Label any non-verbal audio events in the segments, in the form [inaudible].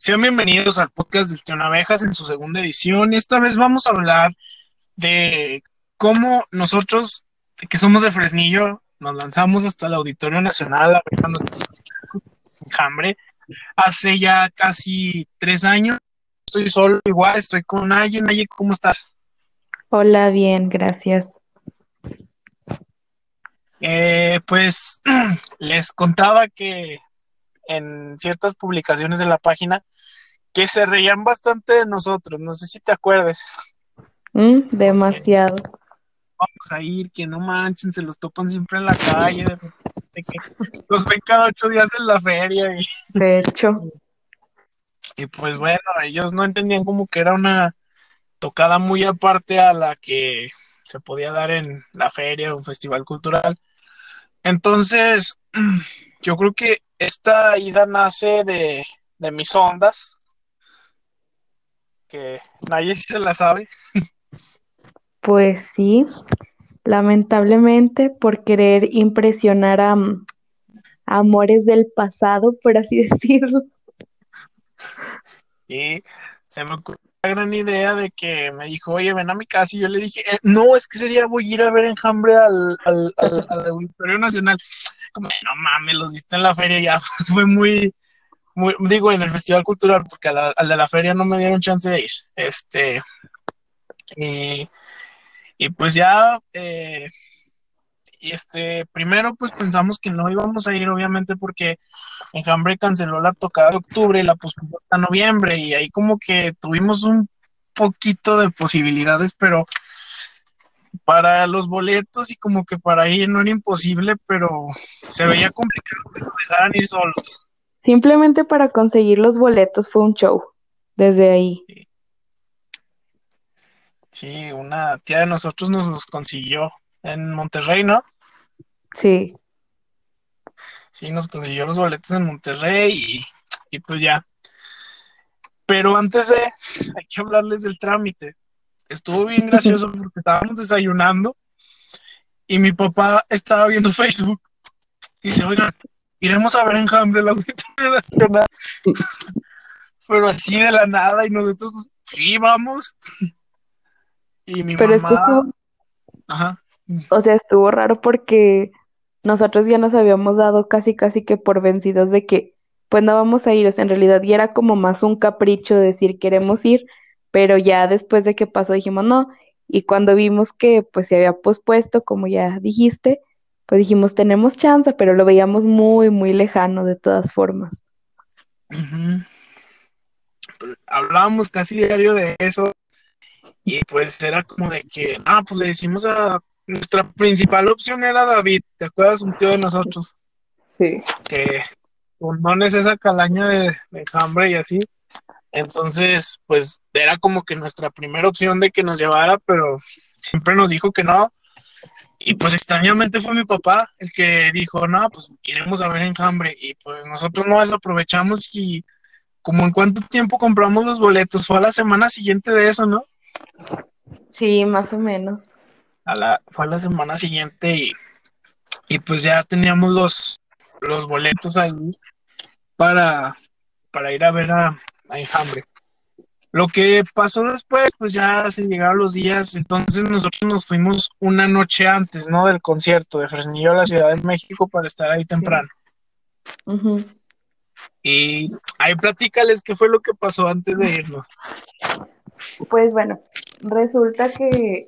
Sean bienvenidos al podcast del Tío Abejas en su segunda edición. Esta vez vamos a hablar de cómo nosotros, que somos de Fresnillo, nos lanzamos hasta el Auditorio Nacional en Hambre hace ya casi tres años. Estoy solo, igual, estoy con Naye. Naye, ¿cómo estás? Hola, bien, gracias. Eh, pues [clears throat] les contaba que en ciertas publicaciones de la página que se reían bastante de nosotros, no sé si te acuerdas. Mm, demasiado. Vamos a ir, que no manchen, se los topan siempre en la calle, de que los ven cada ocho días en la feria. Y, de hecho. Y pues bueno, ellos no entendían como que era una tocada muy aparte a la que se podía dar en la feria o un festival cultural. Entonces, [clears throat] yo creo que esta ida nace de, mis ondas, que nadie se la sabe. Pues sí, lamentablemente por querer impresionar a, amores del pasado, por así [laughs] decirlo. Y se me ocurrió gran idea de que me dijo, oye, ven a mi casa, y yo le dije, eh, no, es que ese día voy a ir a ver Enjambre al, al, al Auditorio Nacional como, no mames, los viste en la feria, ya [laughs] fue muy, digo, en el Festival Cultural, porque al de la feria no me dieron chance de ir. Este, y, y pues ya, eh, este, primero pues pensamos que no íbamos a ir, obviamente, porque Enjambre canceló la tocada de octubre y la pospuso a noviembre, y ahí como que tuvimos un poquito de posibilidades, pero para los boletos y como que para ir no era imposible, pero se veía complicado que nos dejaran ir solos. Simplemente para conseguir los boletos fue un show, desde ahí. Sí. una tía de nosotros nos los consiguió en Monterrey, ¿no? Sí. Sí, nos consiguió los boletos en Monterrey y, y pues ya. Pero antes de, hay que hablarles del trámite estuvo bien [laughs] gracioso porque estábamos desayunando y mi papá estaba viendo Facebook y dice, oigan, iremos a ver Enjambre la Auditorio Nacional. [laughs] Pero así de la nada y nosotros, sí, vamos. Y mi Pero mamá... Ajá. O sea, estuvo raro porque nosotros ya nos habíamos dado casi, casi que por vencidos de que pues no vamos a ir, en realidad ya era como más un capricho decir queremos ir, pero ya después de que pasó dijimos no, y cuando vimos que pues se había pospuesto, como ya dijiste, pues dijimos tenemos chance, pero lo veíamos muy, muy lejano de todas formas. Pues, hablábamos casi diario de eso y pues era como de que, ah, pues le decimos a nuestra principal opción era David, ¿te acuerdas? Un tío de nosotros. Sí. Que no es esa calaña de, de hambre y así. Entonces, pues era como que nuestra primera opción de que nos llevara, pero siempre nos dijo que no. Y pues extrañamente fue mi papá el que dijo, no, pues iremos a ver Enjambre. Y pues nosotros no aprovechamos y como en cuánto tiempo compramos los boletos, fue a la semana siguiente de eso, ¿no? Sí, más o menos. A la, fue a la semana siguiente y, y pues ya teníamos los, los boletos ahí para, para ir a ver a, hay hambre. Lo que pasó después, pues ya se llegaron los días, entonces nosotros nos fuimos una noche antes, ¿no? Del concierto de Fresnillo a la Ciudad de México para estar ahí temprano. Y ahí platícales qué fue lo que pasó antes de irnos. Pues bueno, resulta que,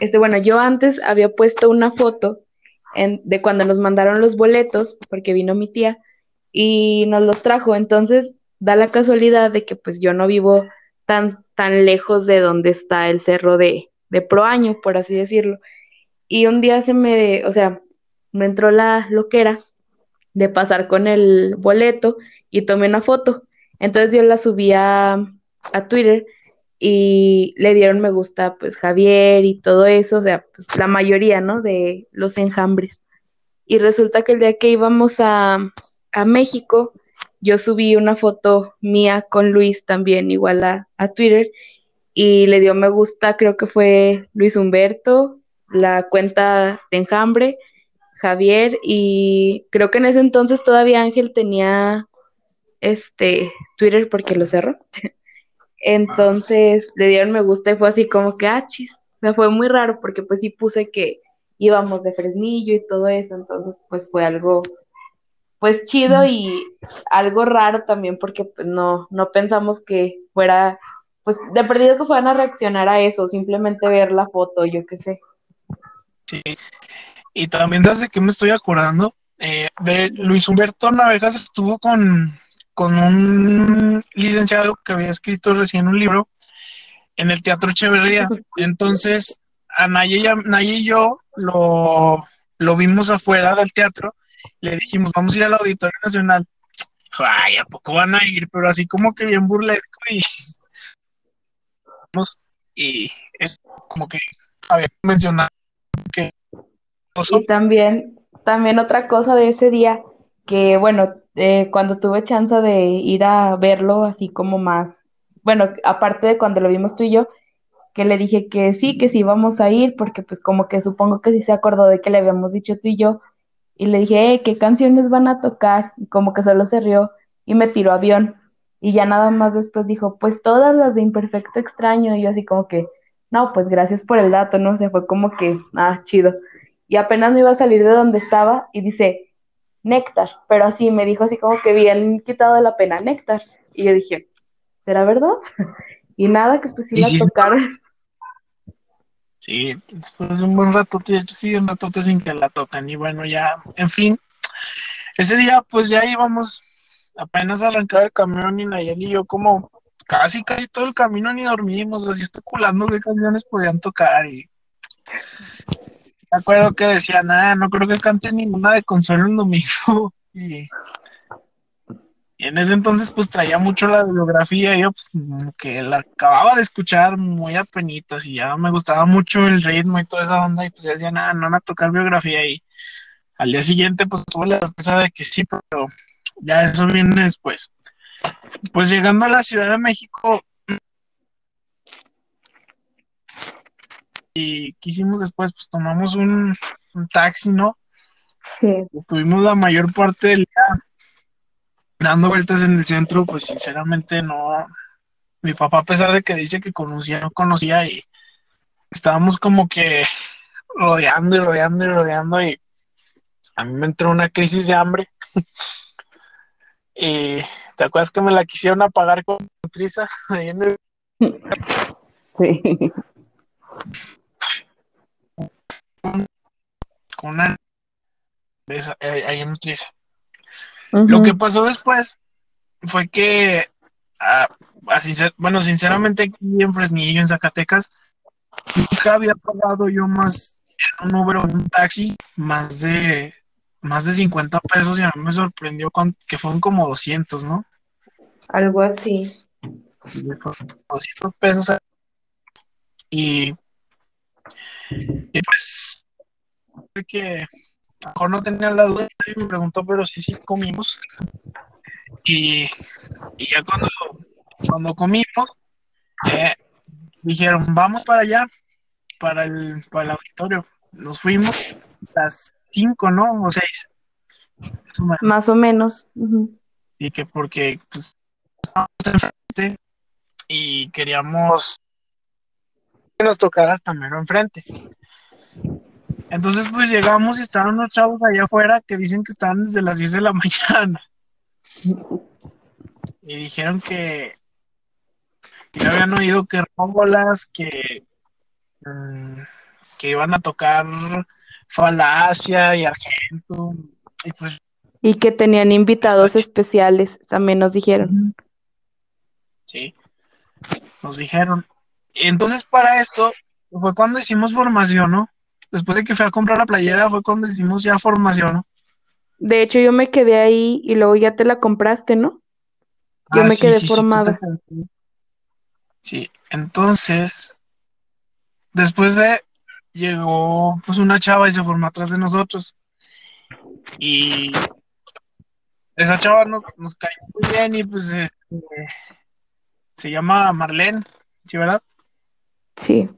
este, bueno, yo antes había puesto una foto de cuando nos mandaron los boletos, porque vino mi tía y nos los trajo. Entonces da la casualidad de que pues yo no vivo tan, tan lejos de donde está el cerro de, de Proaño, por así decirlo. Y un día se me, o sea, me entró la loquera de pasar con el boleto y tomé una foto. Entonces yo la subí a, a Twitter y le dieron me gusta pues Javier y todo eso, o sea, pues la mayoría, ¿no? De los enjambres. Y resulta que el día que íbamos a, a México, yo subí una foto mía con Luis también, igual a, Twitter, y le dio me gusta, creo que fue Luis Humberto, la cuenta de Enjambre, Javier, y creo que en ese entonces todavía Ángel tenía este Twitter porque lo cerró. [laughs] Entonces le dieron me gusta y fue así como que, ah, chis. O sea, fue muy raro porque pues sí puse que íbamos de Fresnillo y todo eso, entonces pues fue algo pues chido y algo raro también porque pues no, no pensamos que fuera, pues de perdido que fueran a reaccionar a eso, simplemente ver la foto, yo qué sé. Sí, y también desde que me estoy acordando, eh, de Luis Humberto Navegas estuvo con, con un licenciado que había escrito recién un libro en el Teatro Echeverría. Entonces, a Naya y, yo lo, lo vimos afuera del teatro, le dijimos, vamos a ir al Auditorio Nacional. Ay, ¿a poco van a ir? Pero así como que bien burlesco y... [laughs] Y es como que había mencionado que... Y también, también otra cosa de ese día, que bueno, eh, cuando tuve chance de ir a verlo así como más, bueno, aparte de cuando lo vimos tú y yo, que le dije que sí, que sí íbamos a ir, porque pues como que supongo que sí se acordó de que le habíamos dicho tú y yo, y le dije, eh, ¿qué canciones van a tocar? Y como que solo se rió y me tiró avión. Y ya nada más después dijo, pues todas las de Imperfecto Extraño. Y yo así como que, no, pues gracias por el dato, no sé, fue como que, ah, chido. Y apenas me iba a salir de donde estaba y dice, Néctar, pero así me dijo así como que bien quitado de la pena, Néctar. Y yo dije, ¿será verdad? [laughs] y nada, que pues sí la tocaron. Sí, después de un buen rato, sí, un rato sin que la tocan. Y bueno, ya, en fin, ese día pues ya íbamos apenas a arrancar el camión y Nayeli y yo como casi, casi todo el camino ni dormimos, así especulando qué canciones podían tocar y me acuerdo que decía, nada, no creo que cante ninguna de Consuelo el domingo [laughs] y en ese entonces, pues traía mucho la biografía. Yo, pues, que la acababa de escuchar muy apenitas y ya me gustaba mucho el ritmo y toda esa onda. Y pues yo decía, nada, no van a tocar biografía. Y al día siguiente, pues tuve la sorpresa de que sí, pero ya eso viene después. Pues llegando a la Ciudad de México, y ¿qué hicimos después? Pues tomamos un, un taxi, ¿no? Sí. Estuvimos la mayor parte del día dando vueltas en el centro, pues sinceramente no. Mi papá, a pesar de que dice que conocía, no conocía y estábamos como que rodeando y rodeando y rodeando y a mí me entró una crisis de hambre. [laughs] y te acuerdas que me la quisieron apagar con Nutriza ahí en el... [laughs] Sí. Con una eh, ahí en Nutriza. Lo que pasó después fue que, ah, bueno, sinceramente aquí en Fresnillo, en Zacatecas, nunca había pagado yo más en un Uber o en un taxi, más de, más de 50 pesos y a mí me sorprendió que fueron como 200, ¿no? Algo así. 200 pesos. Y, y pues, que mejor no tenía la duda y me preguntó, pero sí, sí comimos. Y, ya cuando, cuando comimos, eh, dijeron, vamos para allá, para el, para el auditorio. Nos fuimos las cinco, ¿no? O seis. Más o menos. Y que porque pues, estábamos enfrente y queríamos que nos tocara hasta mero enfrente. Entonces, pues llegamos y estaban unos chavos allá afuera que dicen que estaban desde las 10 de la [laughs] mañana. Y dijeron que, que habían oído que róbolas, que, mm, que iban a tocar falacia y argento. Y, pues, y que tenían invitados especiales, también nos dijeron. Sí, nos dijeron. Entonces, para esto, fue cuando hicimos formación, ¿no? Después de que fui a comprar la playera fue cuando hicimos ya formación, De hecho, yo me quedé ahí y luego ya te la compraste, ¿no? Yo ah, me quedé formada. Sí, entonces, después de, llegó pues una chava y se formó atrás de nosotros. Y esa chava nos, nos cayó muy bien y pues este, se llama Marlene, ¿sí, verdad? Sí.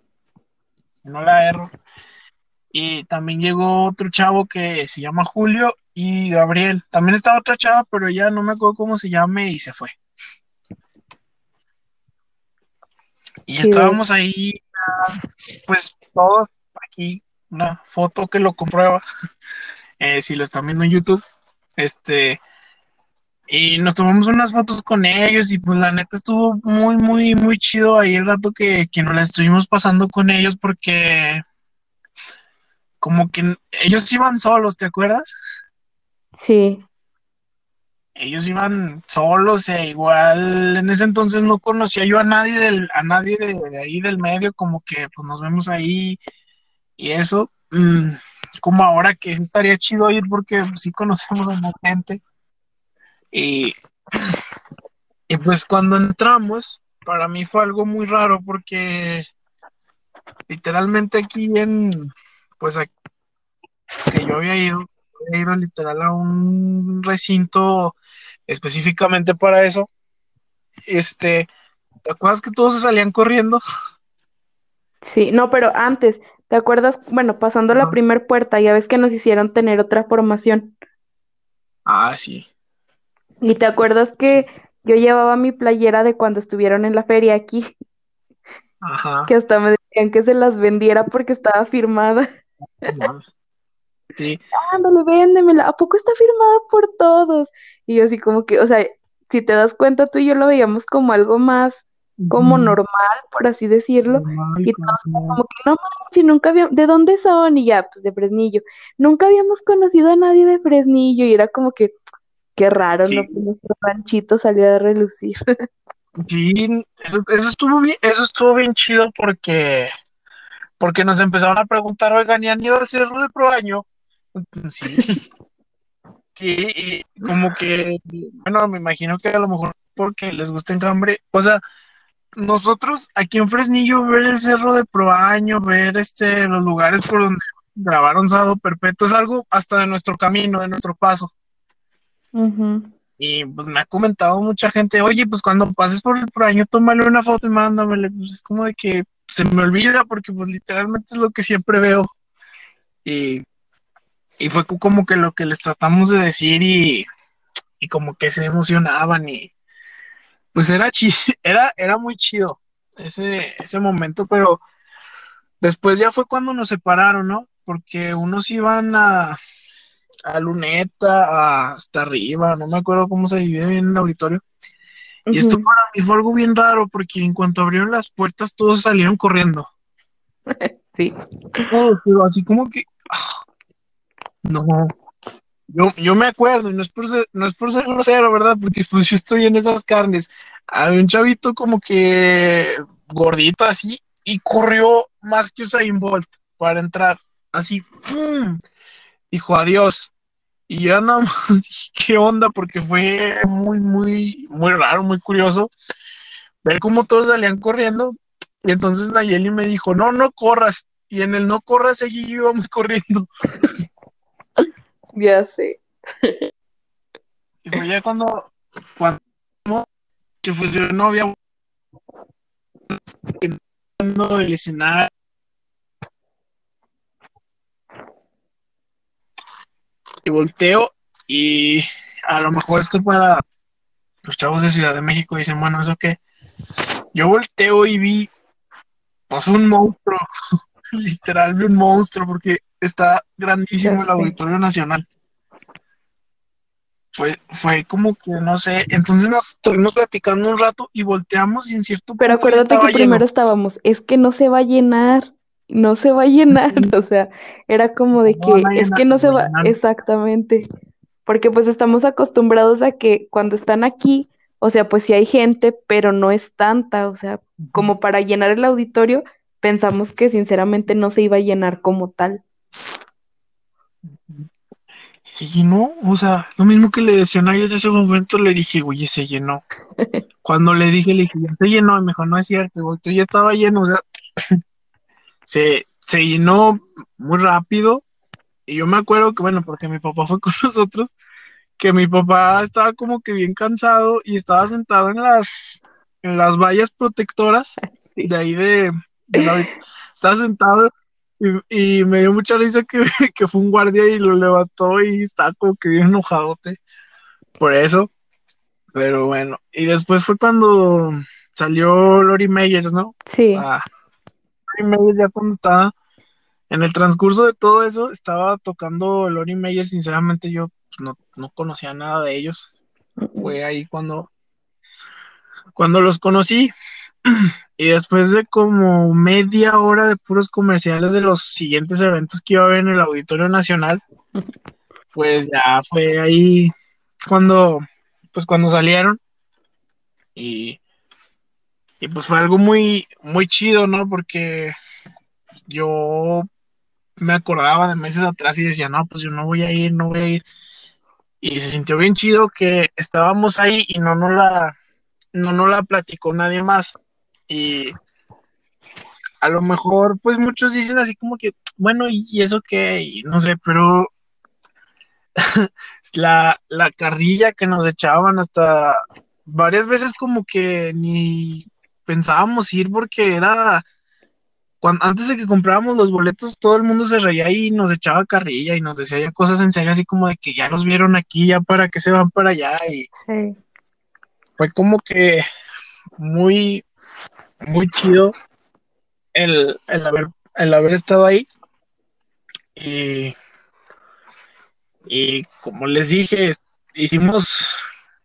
No la erro. Y también llegó otro chavo que se llama Julio y Gabriel. También estaba otra chava, pero ya no me acuerdo cómo se llame y se fue. Y estábamos ahí, pues todos aquí, una foto que lo comprueba, [laughs] eh, si lo están viendo en YouTube, este, y nos tomamos unas fotos con ellos y pues la neta estuvo muy, muy, muy chido ahí el rato que, que nos la estuvimos pasando con ellos porque como que ellos iban solos, ¿te acuerdas? Sí. Ellos iban solos e igual en ese entonces no conocía yo a nadie del, a nadie de, ahí del medio, como que pues nos vemos ahí y eso. Mm, como ahora que estaría chido ir porque sí conocemos a mucha gente. Y, [clears throat] y pues cuando entramos, para mí fue algo muy raro porque literalmente aquí en, pues aquí, que yo había ido, había ido literal a un recinto específicamente para eso. Este, ¿te acuerdas que todos se salían corriendo? Sí, no, pero antes, ¿te acuerdas? Bueno, pasando la primer puerta, ya ves que nos hicieron tener otra formación. Ah, sí. ¿Y te acuerdas que yo llevaba mi playera de cuando estuvieron en la feria aquí? Ajá. Que hasta me decían que se las vendiera porque estaba firmada. [laughs] Sí. Ándale, véndemela. ¿A poco está firmada por todos? Y yo así como que, o sea, si te das cuenta, tú y yo lo veíamos como algo más como normal, por así decirlo. y todos como que no manches, nunca habíamos, ¿de dónde son? Y ya, pues de Fresnillo. Nunca habíamos conocido a nadie de Fresnillo y era como que, qué raro, ¿no? Que nuestro ranchito salió a relucir. [laughs] Sí, eso, eso, estuvo bien, eso estuvo bien chido porque, porque nos empezaron a preguntar, oigan, ¿y han ido al cerro de Proaño? Sí. [laughs] Sí, y como que, bueno, me imagino que a lo mejor porque les gusta hambre, o sea, nosotros aquí en Fresnillo ver el cerro de Proaño, ver este los lugares por donde grabaron Sábado Perpetuo es algo hasta de nuestro camino, de nuestro paso. Y pues me ha comentado mucha gente, oye, pues cuando pases por el Proaño, tómale una foto y mándamele. Pues es como de que se me olvida porque pues literalmente es lo que siempre veo. Y y fue como que lo que les tratamos de decir y, y como que se emocionaban y pues era [laughs] era, era muy chido ese, ese momento, pero después ya fue cuando nos separaron, ¿no? Porque unos iban a, a Luneta, hasta arriba, no me acuerdo cómo se divide bien el auditorio. Y esto para mí fue algo bien raro, porque en cuanto abrieron las puertas, todos salieron corriendo. [laughs] Sí. pero así como que, no. Yo, yo me acuerdo, y no es por ser, no es por ser grosero, ¿verdad? Porque pues yo estoy en esas carnes. Había un chavito como que gordito así y corrió más que Usain Bolt para entrar. Así, ¡fum! Dijo adiós. Y ya nada más [laughs] dije, ¿qué onda? Porque fue muy, muy, muy raro, muy curioso ver cómo todos salían corriendo. Y entonces Nayeli me dijo, no, no corras. Y en el no corras, allí íbamos [laughs] corriendo. Ya sé. Y fue ya cuando, cuando que pues yo no había el escenario. Y volteo y a lo mejor esto para los chavos de Ciudad de México dicen, bueno, ¿eso qué? Yo volteo y vi pues un monstruo, [laughs] literal vi un monstruo porque está grandísimo el Auditorio Nacional. Fue, fue como que, no sé, entonces nos estuvimos platicando un rato y volteamos y en cierto Pero acuérdate que primero estábamos, es que no se va a llenar, no se va a llenar, [laughs] o sea, era como de que, es que no se va, exactamente, porque pues estamos acostumbrados a que cuando están aquí, o sea, pues sí hay gente, pero no es tanta, o sea, como para llenar el auditorio, pensamos que sinceramente no se iba a llenar como tal. Se llenó, o sea, lo mismo que le decían ayer en ese momento, le dije, oye, se llenó. [laughs] Cuando le dije, le dije, ya se llenó, y me dijo, no es cierto, tú ya estaba lleno, o sea, se, se llenó muy rápido. Y yo me acuerdo que, bueno, porque mi papá fue [laughs] con nosotros, que mi papá estaba como que bien cansado y estaba sentado en las, en las vallas protectoras [laughs] de ahí de, de la, estaba sentado Y, me dio mucha risa que, [laughs] que, fue un guardia y lo levantó y taco que bien enojadote por eso. Pero bueno, y después fue cuando salió Lori Meyers, ¿no? Sí. Ah, Lori Meyers ya cuando estaba en el transcurso de todo eso, estaba tocando Lori Meyers, sinceramente yo no, no conocía nada de ellos. Fue ahí cuando, cuando los conocí. [clears throat] Y después de como media hora de puros comerciales de los siguientes eventos que iba a haber en el Auditorio Nacional, [laughs] pues ya fue ahí cuando, pues cuando salieron. Y, y pues fue algo muy, muy chido, ¿no? Porque yo me acordaba de meses atrás y decía, no, pues yo no voy a ir, no voy a ir. Y se sintió bien chido que estábamos ahí y no nos la, no nos la platicó nadie más. Y a lo mejor, pues muchos dicen así como que, bueno, ¿y eso qué? no sé, pero [laughs] la, la carrilla que nos echaban hasta varias veces como que ni pensábamos ir porque era cuando, antes de que comprábamos los boletos, todo el mundo se reía y nos echaba carrilla y nos decía ya cosas en serio, así como de que ya los vieron aquí, ya para que se van para allá. Y fue como que muy, muy chido el, el, haber, el haber estado ahí. Y, y como les dije, hicimos,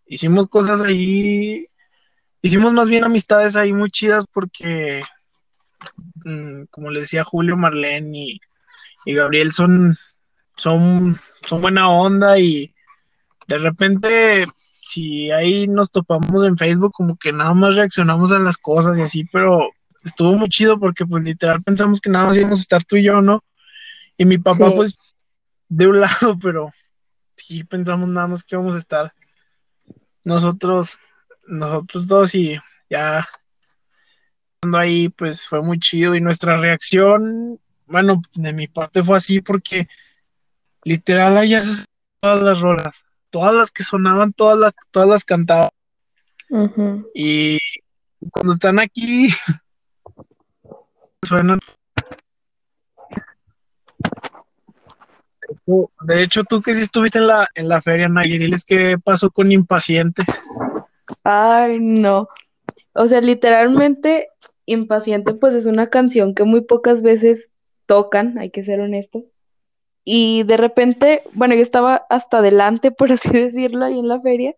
hicimos cosas ahí, hicimos más bien amistades ahí muy chidas porque, mm, como les decía Julio, Marlene y, Gabriel son, son, son buena onda y de repente si ahí nos topamos en Facebook, como que nada más reaccionamos a las cosas y así, pero estuvo muy chido porque pues literal pensamos que nada más íbamos a estar tú y yo, ¿no? Y mi papá pues de un [laughs] lado, pero sí pensamos nada más que íbamos a estar nosotros, nosotros dos y ya cuando ahí pues fue muy chido y nuestra reacción, bueno, de mi parte fue así porque literal se todas las rolas todas las que sonaban, todas las, todas las cantaban. Y cuando están aquí, [laughs] suenan. De hecho, tú que sí estuviste en la, en la feria, Nayi, diles qué pasó con Impaciente. Ay, no. O sea, literalmente, Impaciente, pues es una canción que muy pocas veces tocan, hay que ser honestos. Y de repente, bueno, yo estaba hasta adelante, [laughs] por así decirlo, ahí en la feria,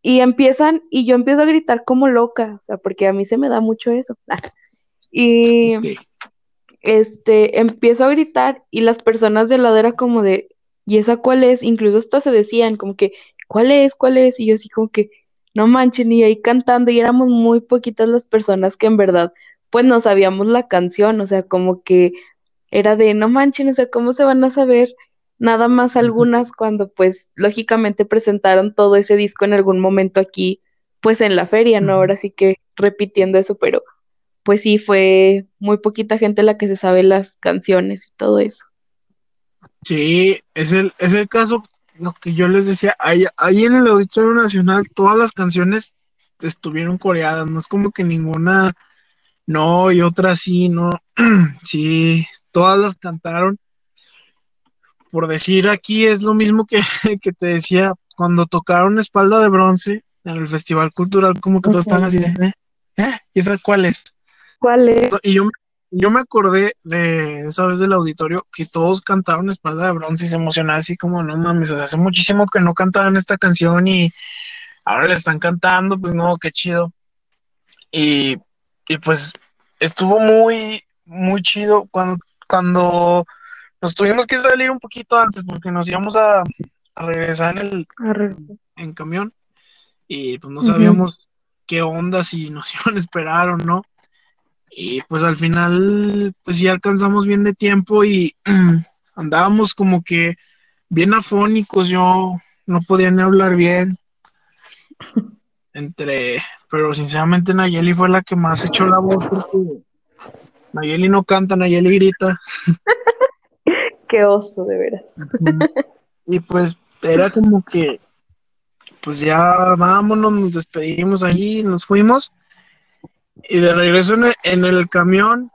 y empiezan, y yo empiezo a gritar como loca, o sea, porque a mí se me da mucho eso. [laughs] y este, empiezo a gritar, y las personas de lado era como de, ¿y esa cuál es? Incluso hasta se decían, como que, ¿cuál es? ¿Cuál es? Y yo así como que, no manchen, y ahí cantando, y éramos muy poquitas las personas que en verdad, pues no sabíamos la canción, o sea, como que era de no manchen, o sea, ¿cómo se van a saber nada más algunas cuando pues lógicamente presentaron todo ese disco en algún momento aquí, pues en la feria, ¿no? Ahora sí que repitiendo eso, pero pues sí fue muy poquita gente la que se sabe las canciones y todo eso. Sí, es el, es el caso, lo que yo les decía, ahí, ahí en el Auditorio Nacional todas las canciones estuvieron coreadas, no es como que ninguna no y otra sí, no, [clears throat] sí, todas las cantaron. Por decir aquí es lo mismo [laughs] que, te decía cuando tocaron Espalda de Bronce en el Festival Cultural, como que todos están así de, ¿eh? ¿eh? ¿Y esa cuál es? ¿Cuál es? Y yo, yo me acordé de esa vez del auditorio que todos cantaron Espalda de Bronce y se emocionaban así como, no mames, hace muchísimo que no cantaban esta canción y ahora le están cantando, pues no, qué chido. Y, y pues estuvo muy, muy chido cuando cuando nos tuvimos que salir un poquito antes porque nos íbamos a, regresar en el en camión y pues no sabíamos qué onda si nos [laughs] iban a esperar o no y pues al final pues sí alcanzamos bien de tiempo y [clears throat] andábamos como que bien afónicos yo no podía ni hablar bien [laughs] entre pero sinceramente Nayeli fue la que más echó la voz porque Nayeli no canta, Nayeli grita. [laughs] Qué oso, de veras. y pues era como que, pues ya vámonos, nos despedimos allí, nos fuimos. Y de regreso en el, camión.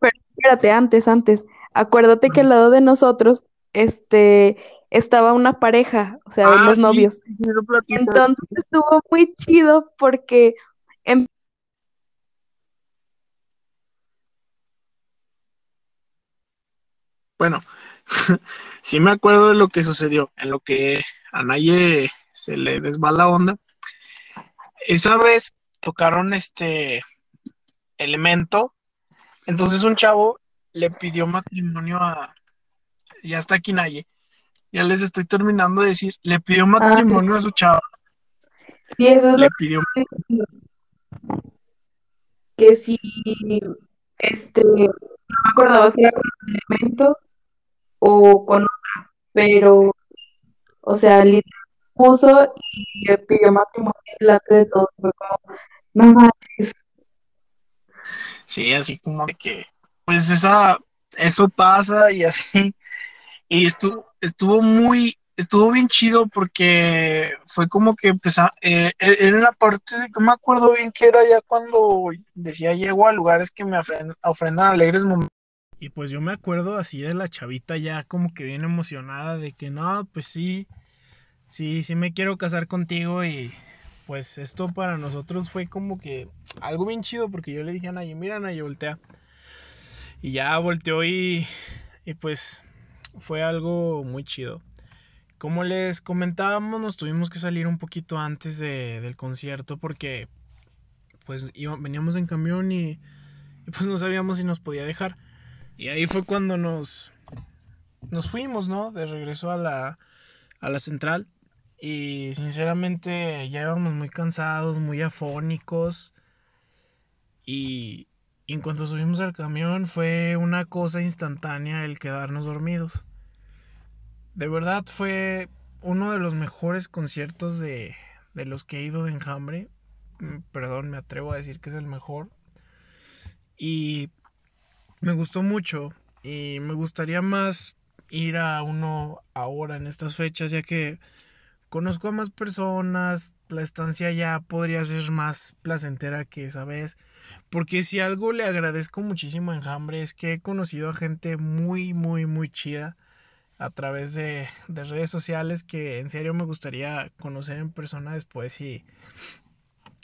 Pero espérate, antes, antes. acuérdate que al lado de nosotros, este, estaba una pareja, o sea, Ah, los sí, novios. Entonces estuvo muy chido porque em- Bueno, [laughs] sí me acuerdo de lo que sucedió, en lo que a Naye se le desva la onda. Esa vez tocaron este elemento, entonces un chavo le pidió matrimonio a, ya está aquí Naye, ya les estoy terminando de decir, le pidió matrimonio a su chava, sí, eso es le pidió, que sí, este, no me acordaba si era con un elemento o con otra, pero, o sea, puso y le pidió matrimonio delante de todos, fue como, no manches, sí, así como de que, pues esa, eso pasa y así, y estuvo, estuvo muy, estuvo bien chido porque fue como que empezó, eh, era la parte de que me acuerdo bien que era ya cuando decía llego a lugares que me ofren- ofrendan alegres momentos. Y pues yo me acuerdo así de la chavita ya como que bien emocionada de que no, pues sí, sí, sí me quiero casar contigo y pues esto para nosotros fue como que algo bien chido porque yo le dije a Naye, mira Naye, voltea. Y ya volteó y, y pues fue algo muy chido. Como les comentábamos, nos tuvimos que salir un poquito antes de- del concierto porque pues iba- veníamos en camión y, y, pues no sabíamos si nos podía dejar. Y ahí fue cuando nos, nos fuimos, ¿no? De regreso a la, a la central. Y sinceramente ya íbamos muy cansados, muy afónicos. Y, en cuanto subimos al camión fue una cosa instantánea el quedarnos dormidos. De verdad fue uno de los mejores conciertos de, de los que he ido de Enjambre. Mm, Perdón, me atrevo a decir que es el mejor. Y me gustó mucho. Y me gustaría más ir a uno ahora en estas fechas, ya que conozco a más personas. La estancia ya podría ser más placentera que esa vez. Porque si algo le agradezco muchísimo a Enjambre es que he conocido a gente muy, muy, muy chida a través de, de redes sociales que en serio me gustaría conocer en persona después y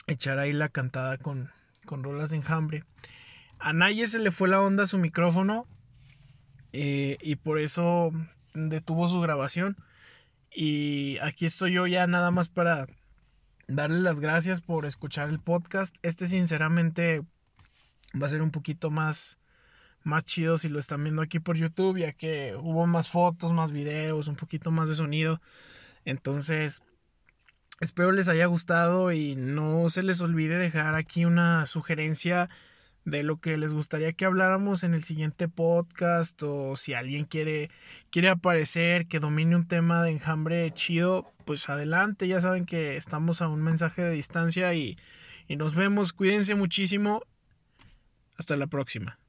echar ahí la cantada con, con rolas de Enjambre. A Naye se le fue la onda a su micrófono eh, y por eso detuvo su grabación. Y aquí estoy yo ya nada más para darle las gracias por escuchar el podcast. Este sinceramente va a ser un poquito más, más chido si lo están viendo aquí por YouTube, ya que hubo más fotos, más videos, un poquito más de sonido. Entonces, espero les haya gustado y no se les olvide dejar aquí una sugerencia de lo que les gustaría que habláramos en el siguiente podcast o si alguien quiere quiere aparecer, que domine un tema de enjambre chido, pues adelante, ya saben que estamos a un mensaje de distancia y, y nos vemos, cuídense muchísimo, hasta la próxima.